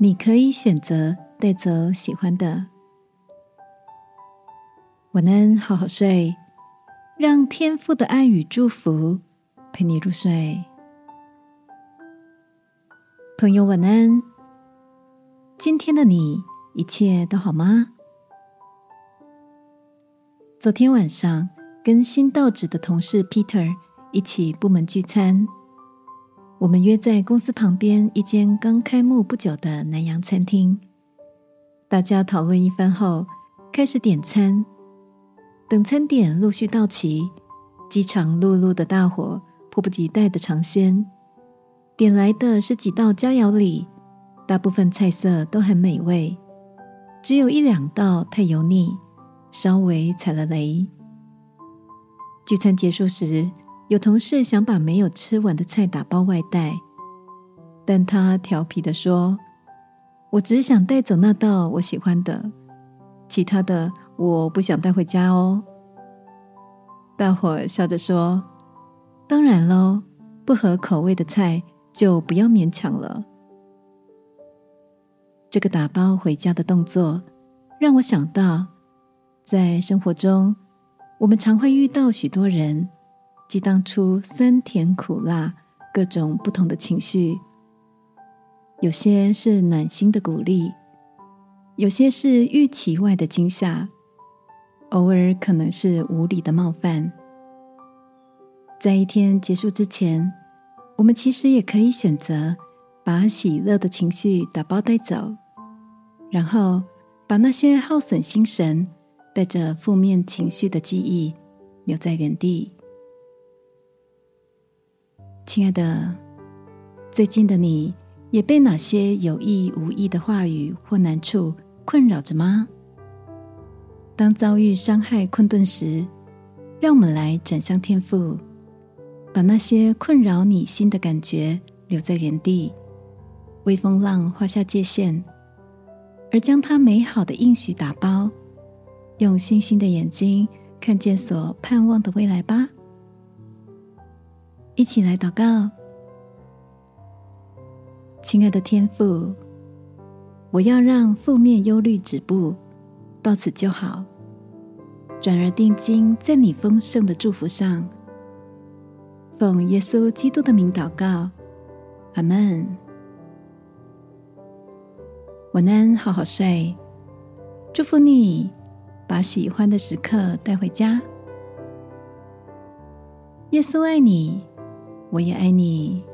你可以选择带走喜欢的。晚安，好好睡，让天赋的爱与祝福陪你入睡。朋友，晚安。今天的你一切都好吗？昨天晚上跟新到职的同事 Peter 一起部门聚餐。我们约在公司旁边一间刚开幕不久的南洋餐厅，大家讨论一番后，开始点餐。等餐点陆续到齐，饥肠辘辘的大伙迫不及待的尝鲜。点来的是几道佳肴里，大部分菜色都很美味，只有一两道太油腻，稍微踩了雷。聚餐结束时。有同事想把没有吃完的菜打包外带，但他调皮的说：“我只想带走那道我喜欢的，其他的我不想带回家哦。”大伙笑着说：“当然喽，不合口味的菜就不要勉强了。”这个打包回家的动作，让我想到，在生活中，我们常会遇到许多人。激荡出酸甜苦辣各种不同的情绪，有些是暖心的鼓励，有些是预期外的惊吓，偶尔可能是无理的冒犯。在一天结束之前，我们其实也可以选择把喜乐的情绪打包带走，然后把那些耗损心神、带着负面情绪的记忆留在原地。亲爱的，最近的你也被哪些有意无意的话语或难处困扰着吗？当遭遇伤害困顿时，让我们来转向天赋，把那些困扰你心的感觉留在原地，为风浪画下界限，而将它美好的应许打包，用星星的眼睛看见所盼望的未来吧。一起来祷告，亲爱的天父，我要让负面忧虑止步，到此就好，转而定睛在你丰盛的祝福上。奉耶稣基督的名祷告，阿门。晚安，好好睡，祝福你，把喜欢的时刻带回家。耶稣爱你。我也爱你。